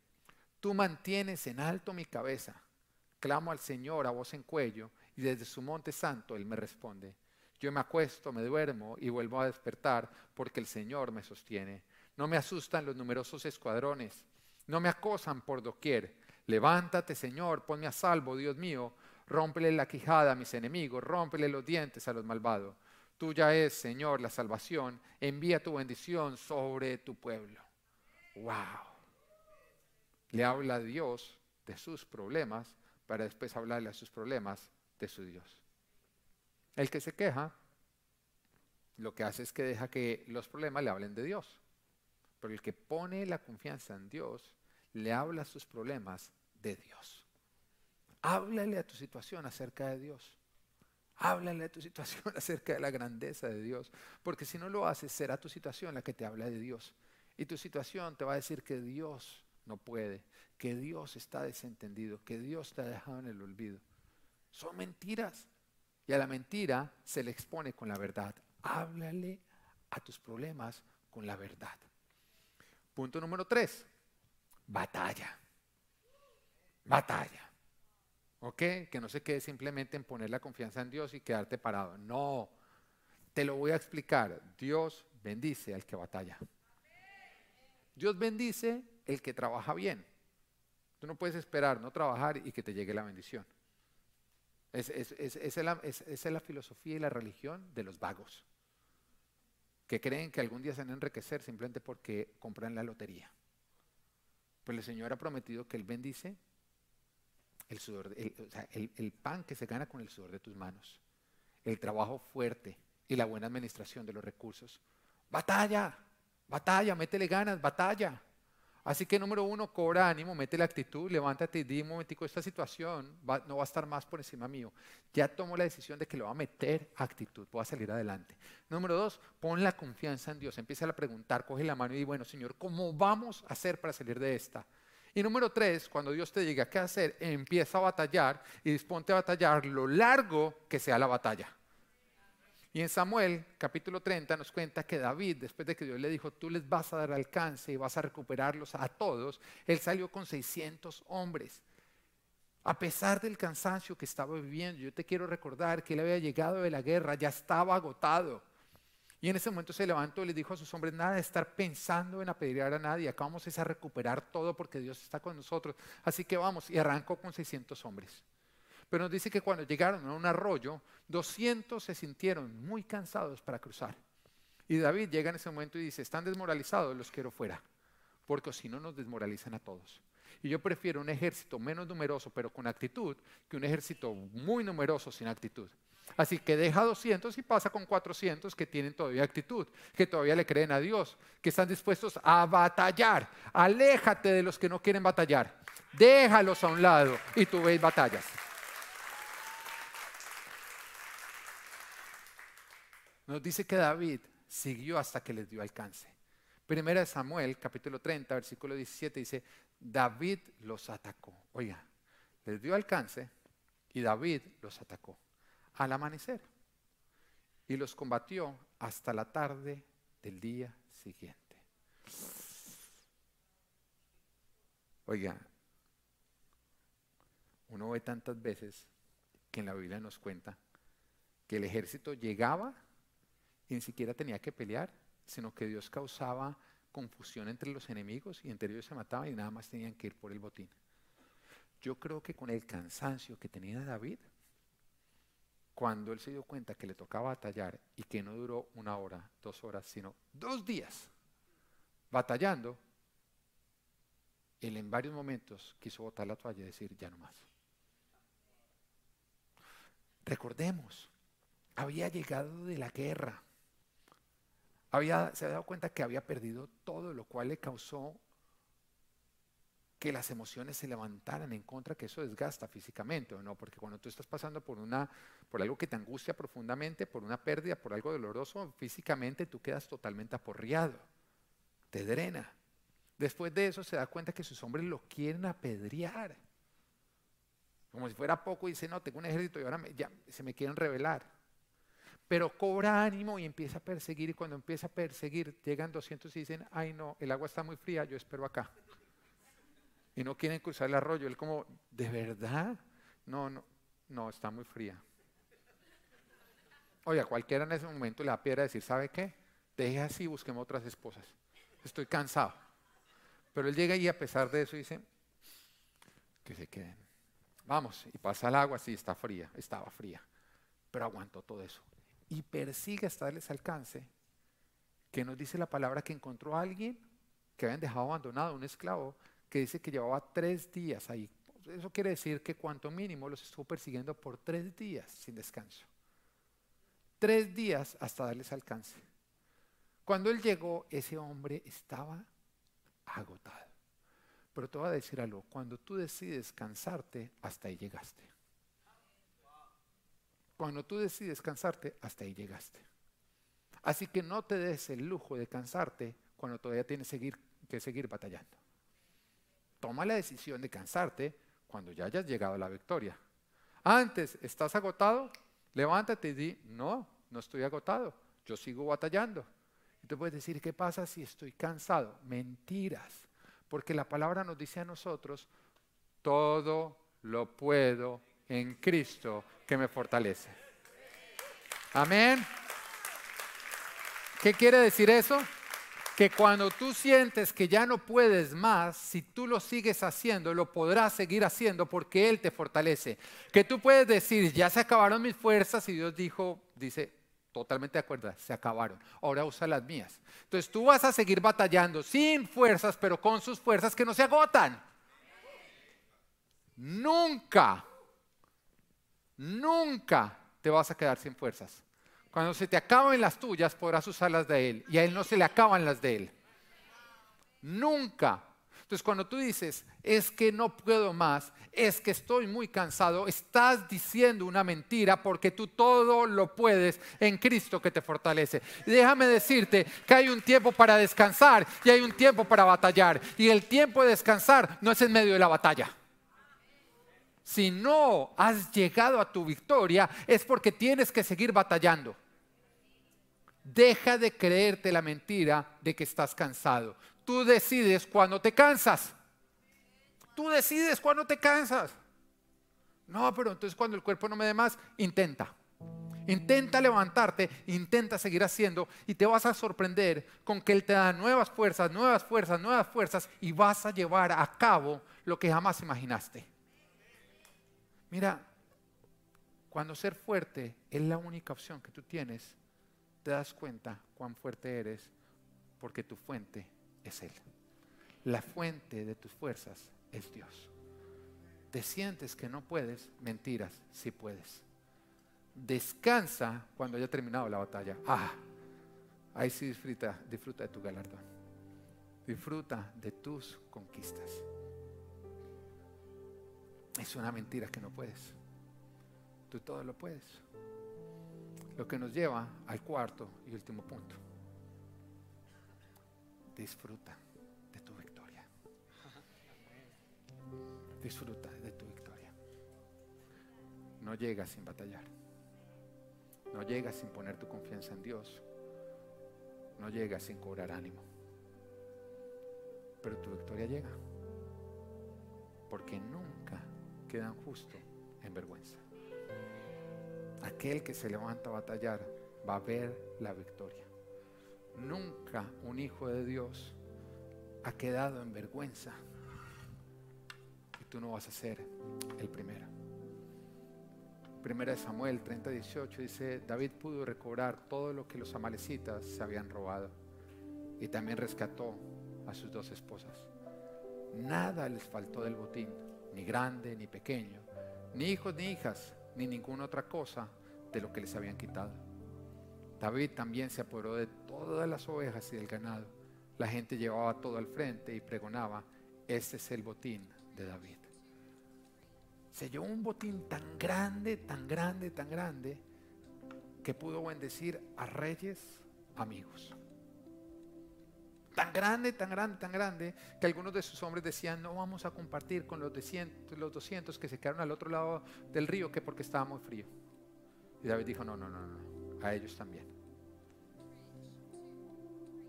Tú mantienes en alto mi cabeza. Clamo al Señor a voz en cuello y desde su monte santo Él me responde. Yo me acuesto, me duermo y vuelvo a despertar porque el Señor me sostiene. No me asustan los numerosos escuadrones, no me acosan por doquier. Levántate, Señor, ponme a salvo, Dios mío. Rómpele la quijada a mis enemigos, rómpele los dientes a los malvados. Tuya es, Señor, la salvación. Envía tu bendición sobre tu pueblo. ¡Wow! Le habla a Dios de sus problemas para después hablarle a sus problemas de su Dios. El que se queja, lo que hace es que deja que los problemas le hablen de Dios. Pero el que pone la confianza en Dios, le habla sus problemas de Dios. Háblale a tu situación acerca de Dios. Háblale a tu situación acerca de la grandeza de Dios. Porque si no lo haces, será tu situación la que te habla de Dios. Y tu situación te va a decir que Dios no puede, que Dios está desentendido, que Dios te ha dejado en el olvido. Son mentiras. Y a la mentira se le expone con la verdad. Háblale a tus problemas con la verdad. Punto número tres, batalla. Batalla. ¿Ok? Que no se quede simplemente en poner la confianza en Dios y quedarte parado. No, te lo voy a explicar. Dios bendice al que batalla. Dios bendice el que trabaja bien. Tú no puedes esperar no trabajar y que te llegue la bendición. esa es la filosofía y la religión de los vagos, que creen que algún día se van a enriquecer simplemente porque compran la lotería. Pero el Señor ha prometido que Él bendice el, sudor, el pan que se gana con el sudor de tus manos, el trabajo fuerte y la buena administración de los recursos. Batalla, batalla, métele ganas, batalla. Así que número uno, cobra ánimo, mete la actitud, levántate y di un momentico, esta situación no va a estar más por encima mío. Ya tomo la decisión de que lo va a meter actitud, voy a salir adelante. Número dos, pon la confianza en Dios, empieza a preguntar, coge la mano y di, bueno Señor, ¿cómo vamos a hacer para salir de esta? Y número tres, cuando Dios te diga qué hacer, empieza a batallar y disponte a batallar lo largo que sea la batalla. Y en Samuel, capítulo 30, nos cuenta que David, después de que Dios le dijo, tú les vas a dar alcance y vas a recuperarlos a todos, él salió con 600 hombres. A pesar del cansancio que estaba viviendo, yo te quiero recordar que él había llegado de la guerra, ya estaba agotado. Y en ese momento se levantó y le dijo a sus hombres, nada de estar pensando en apedrear a nadie, acá vamos a recuperar todo porque Dios está con nosotros. Así que vamos, y arrancó con 600 hombres. Pero nos dice que cuando llegaron a un arroyo, 200 se sintieron muy cansados para cruzar. Y David llega en ese momento y dice, están desmoralizados, los quiero fuera, porque si no nos desmoralizan a todos. Y yo prefiero un ejército menos numeroso, pero con actitud, que un ejército muy numeroso sin actitud. Así que deja 200 y pasa con 400 que tienen todavía actitud, que todavía le creen a Dios, que están dispuestos a batallar. Aléjate de los que no quieren batallar. Déjalos a un lado y tú ves batallas. Nos dice que David siguió hasta que les dio alcance. Primera de Samuel, capítulo 30, versículo 17, dice, David los atacó. Oiga, les dio alcance y David los atacó al amanecer y los combatió hasta la tarde del día siguiente. Oiga, uno ve tantas veces que en la Biblia nos cuenta que el ejército llegaba y ni siquiera tenía que pelear, sino que Dios causaba confusión entre los enemigos y entre ellos se mataban y nada más tenían que ir por el botín. Yo creo que con el cansancio que tenía David, cuando él se dio cuenta que le tocaba batallar y que no duró una hora, dos horas, sino dos días batallando, él en varios momentos quiso botar la toalla y decir, ya no más. Recordemos, había llegado de la guerra, se había dado cuenta que había perdido todo, lo cual le causó que las emociones se levantaran en contra, que eso desgasta físicamente, ¿o no? Porque cuando tú estás pasando por, una, por algo que te angustia profundamente, por una pérdida, por algo doloroso, físicamente tú quedas totalmente aporreado, te drena. Después de eso se da cuenta que sus hombres lo quieren apedrear. Como si fuera poco, dice, no, tengo un ejército y ahora ya, se me quieren rebelar pero cobra ánimo y empieza a perseguir y cuando empieza a perseguir llegan 200 y dicen, ay no, el agua está muy fría, yo espero acá. y no quieren cruzar el arroyo. Él como, ¿de verdad? No, no, no, está muy fría. Oye, a cualquiera en ese momento le da piedra decir, ¿sabe qué? Deje así, busquemos otras esposas. Estoy cansado. Pero él llega y a pesar de eso dice, que se queden. Vamos, y pasa el agua, sí, está fría, estaba fría. Pero aguantó todo eso. Y persigue hasta darles alcance, que nos dice la palabra que encontró a alguien que habían dejado abandonado, un esclavo, que dice que llevaba tres días ahí. Eso quiere decir que cuanto mínimo los estuvo persiguiendo por tres días sin descanso. Tres días hasta darles alcance. Cuando él llegó, ese hombre estaba agotado. Pero te voy a decir algo, cuando tú decides cansarte, hasta ahí llegaste. Cuando tú decides cansarte, hasta ahí llegaste. Así que no te des el lujo de cansarte cuando todavía tienes que seguir batallando. Toma la decisión de cansarte cuando ya hayas llegado a la victoria. Antes, ¿estás agotado? Levántate y di, no, no estoy agotado, yo sigo batallando. Y te puedes decir, ¿qué pasa si estoy cansado? Mentiras, porque la palabra nos dice a nosotros, todo lo puedo en Cristo que me fortalece. Amén. ¿Qué quiere decir eso? que cuando tú sientes que ya no puedes más, si tú lo sigues haciendo, lo podrás seguir haciendo porque Él te fortalece. Que tú puedes decir, ya se acabaron mis fuerzas y Dios dijo, dice, totalmente de acuerdo, se acabaron, ahora usa las mías. Entonces tú vas a seguir batallando sin fuerzas, pero con sus fuerzas que no se agotan. Nunca, nunca te vas a quedar sin fuerzas. Cuando se te acaben las tuyas, podrás usar las de Él. Y a Él no se le acaban las de Él. Nunca. Entonces, cuando tú dices, es que no puedo más, es que estoy muy cansado, estás diciendo una mentira porque tú todo lo puedes en Cristo que te fortalece. Déjame decirte que hay un tiempo para descansar y hay un tiempo para batallar. Y el tiempo de descansar no es en medio de la batalla si no has llegado a tu victoria, es porque tienes que seguir batallando. Deja de creerte la mentira de que estás cansado. Tú decides cuando te cansas. Tú decides cuando te cansas. No, pero entonces cuando el cuerpo no me dé más, intenta. Intenta levantarte, intenta seguir haciendo y te vas a sorprender con que Él te da nuevas fuerzas, nuevas fuerzas, nuevas fuerzas y vas a llevar a cabo lo que jamás imaginaste. Mira, cuando ser fuerte es la única opción que tú tienes, te das cuenta cuán fuerte eres porque tu fuente es Él. La fuente de tus fuerzas es Dios. Te sientes que no puedes, mentiras, si puedes. Descansa cuando haya terminado la batalla. Ah, ahí sí disfruta, disfruta de tu galardón. Disfruta de tus conquistas. Es una mentira que no puedes. Tú todo lo puedes. Lo que nos lleva al cuarto y último punto. Disfruta de tu victoria. Disfruta de tu victoria. No llegas sin batallar. No llegas sin poner tu confianza en Dios. No llegas sin cobrar ánimo. Pero tu victoria llega. Porque nunca quedan justo en vergüenza. Aquel que se levanta a batallar va a ver la victoria. Nunca un hijo de Dios ha quedado en vergüenza y tú no vas a ser el primero. Primera de Samuel 30, 18 dice, David pudo recobrar todo lo que los amalecitas se habían robado y también rescató a sus dos esposas. Nada les faltó del botín ni grande ni pequeño, ni hijos ni hijas, ni ninguna otra cosa de lo que les habían quitado. David también se apoderó de todas las ovejas y del ganado. La gente llevaba todo al frente y pregonaba, este es el botín de David. Se llevó un botín tan grande, tan grande, tan grande, que pudo bendecir a reyes amigos tan grande, tan grande, tan grande, que algunos de sus hombres decían, no vamos a compartir con los, 200, los 200 que se quedaron al otro lado del río, que porque estaba muy frío. Y David dijo, no, no, no, no, a ellos también.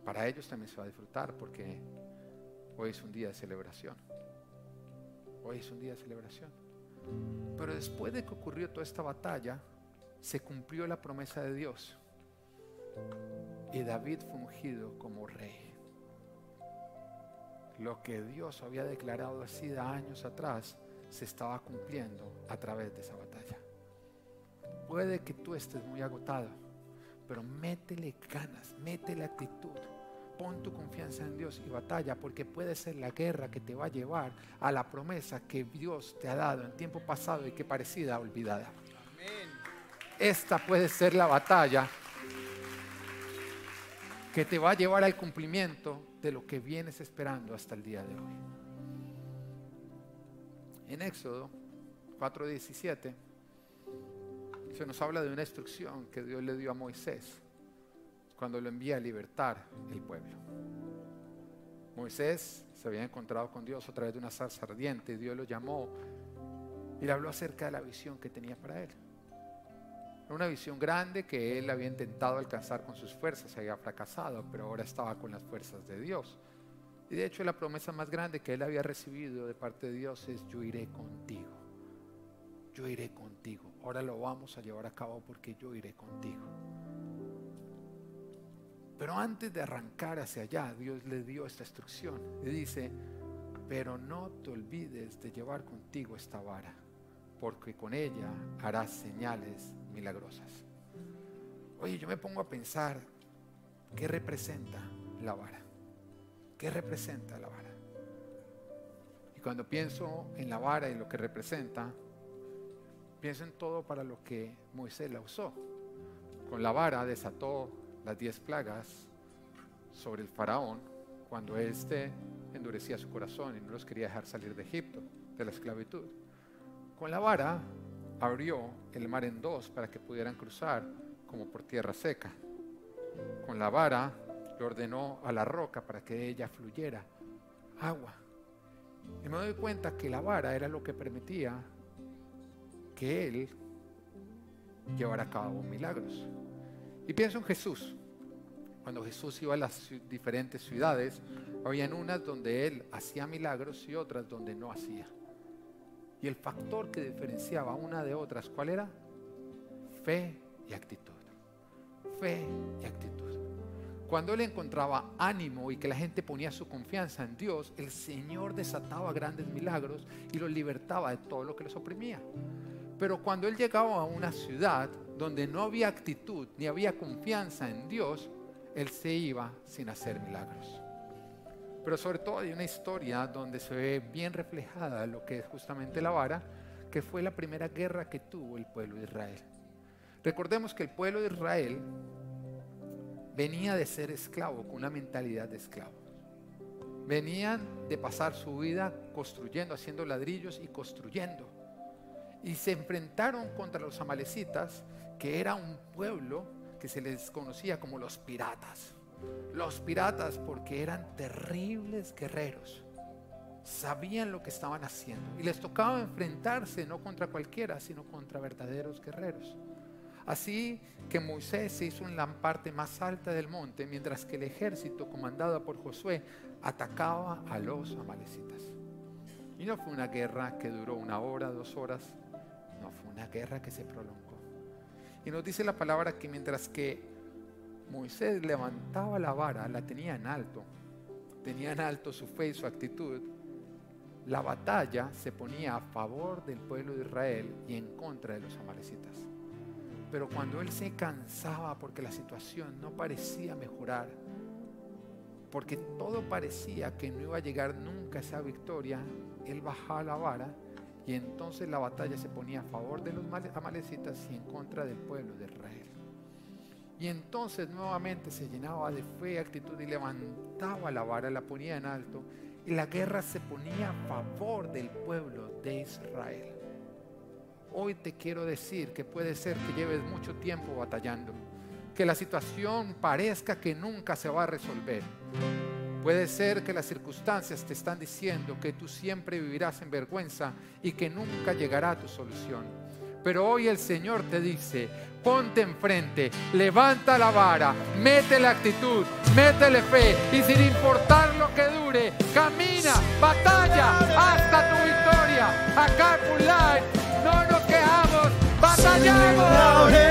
Para ellos también se va a disfrutar porque hoy es un día de celebración. Hoy es un día de celebración. Pero después de que ocurrió toda esta batalla, se cumplió la promesa de Dios. Y David fue ungido como rey. Lo que Dios había declarado así de años atrás se estaba cumpliendo a través de esa batalla. Puede que tú estés muy agotado, pero métele ganas, métele actitud pon tu confianza en Dios y batalla, porque puede ser la guerra que te va a llevar a la promesa que Dios te ha dado en tiempo pasado y que parecida olvidada. Esta puede ser la batalla que te va a llevar al cumplimiento de lo que vienes esperando hasta el día de hoy. En Éxodo 4:17 se nos habla de una instrucción que Dios le dio a Moisés cuando lo envía a libertar el pueblo. Moisés se había encontrado con Dios a través de una zarza ardiente. Dios lo llamó y le habló acerca de la visión que tenía para él. Una visión grande que él había intentado alcanzar con sus fuerzas, había fracasado, pero ahora estaba con las fuerzas de Dios. Y de hecho la promesa más grande que él había recibido de parte de Dios es yo iré contigo. Yo iré contigo. Ahora lo vamos a llevar a cabo porque yo iré contigo. Pero antes de arrancar hacia allá, Dios le dio esta instrucción. Le dice, pero no te olvides de llevar contigo esta vara, porque con ella harás señales milagrosas. Oye, yo me pongo a pensar, ¿qué representa la vara? ¿Qué representa la vara? Y cuando pienso en la vara y lo que representa, pienso en todo para lo que Moisés la usó. Con la vara desató las diez plagas sobre el faraón cuando éste endurecía su corazón y no los quería dejar salir de Egipto, de la esclavitud. Con la vara abrió el mar en dos para que pudieran cruzar como por tierra seca. Con la vara le ordenó a la roca para que ella fluyera agua. Y me doy cuenta que la vara era lo que permitía que él llevara a cabo milagros. Y pienso en Jesús. Cuando Jesús iba a las diferentes ciudades, había unas donde él hacía milagros y otras donde no hacía. Y el factor que diferenciaba una de otras, ¿cuál era? Fe y actitud. Fe y actitud. Cuando él encontraba ánimo y que la gente ponía su confianza en Dios, el Señor desataba grandes milagros y los libertaba de todo lo que les oprimía. Pero cuando él llegaba a una ciudad donde no había actitud ni había confianza en Dios, él se iba sin hacer milagros. Pero sobre todo hay una historia donde se ve bien reflejada lo que es justamente la vara, que fue la primera guerra que tuvo el pueblo de Israel. Recordemos que el pueblo de Israel venía de ser esclavo, con una mentalidad de esclavo. Venían de pasar su vida construyendo, haciendo ladrillos y construyendo. Y se enfrentaron contra los amalecitas que era un pueblo que se les conocía como los piratas. Los piratas porque eran terribles guerreros. Sabían lo que estaban haciendo y les tocaba enfrentarse no contra cualquiera, sino contra verdaderos guerreros. Así que Moisés se hizo en la parte más alta del monte, mientras que el ejército comandado por Josué atacaba a los amalecitas. Y no fue una guerra que duró una hora, dos horas, no fue una guerra que se prolongó. Y nos dice la palabra que mientras que Moisés levantaba la vara, la tenía en alto, tenía en alto su fe y su actitud, la batalla se ponía a favor del pueblo de Israel y en contra de los amalecitas. Pero cuando él se cansaba porque la situación no parecía mejorar, porque todo parecía que no iba a llegar nunca a esa victoria, él bajaba la vara y entonces la batalla se ponía a favor de los amalecitas y en contra del pueblo de Israel. Y entonces nuevamente se llenaba de fe actitud y levantaba la vara, la ponía en alto. Y la guerra se ponía a favor del pueblo de Israel. Hoy te quiero decir que puede ser que lleves mucho tiempo batallando, que la situación parezca que nunca se va a resolver Puede ser que las circunstancias te están diciendo que tú siempre vivirás en vergüenza y que nunca llegará a tu solución. Pero hoy el Señor te dice, ponte enfrente, levanta la vara, métele actitud, métele fe y sin importar lo que dure, camina, batalla hasta tu victoria. Acá en Live no nos quejamos, batallamos.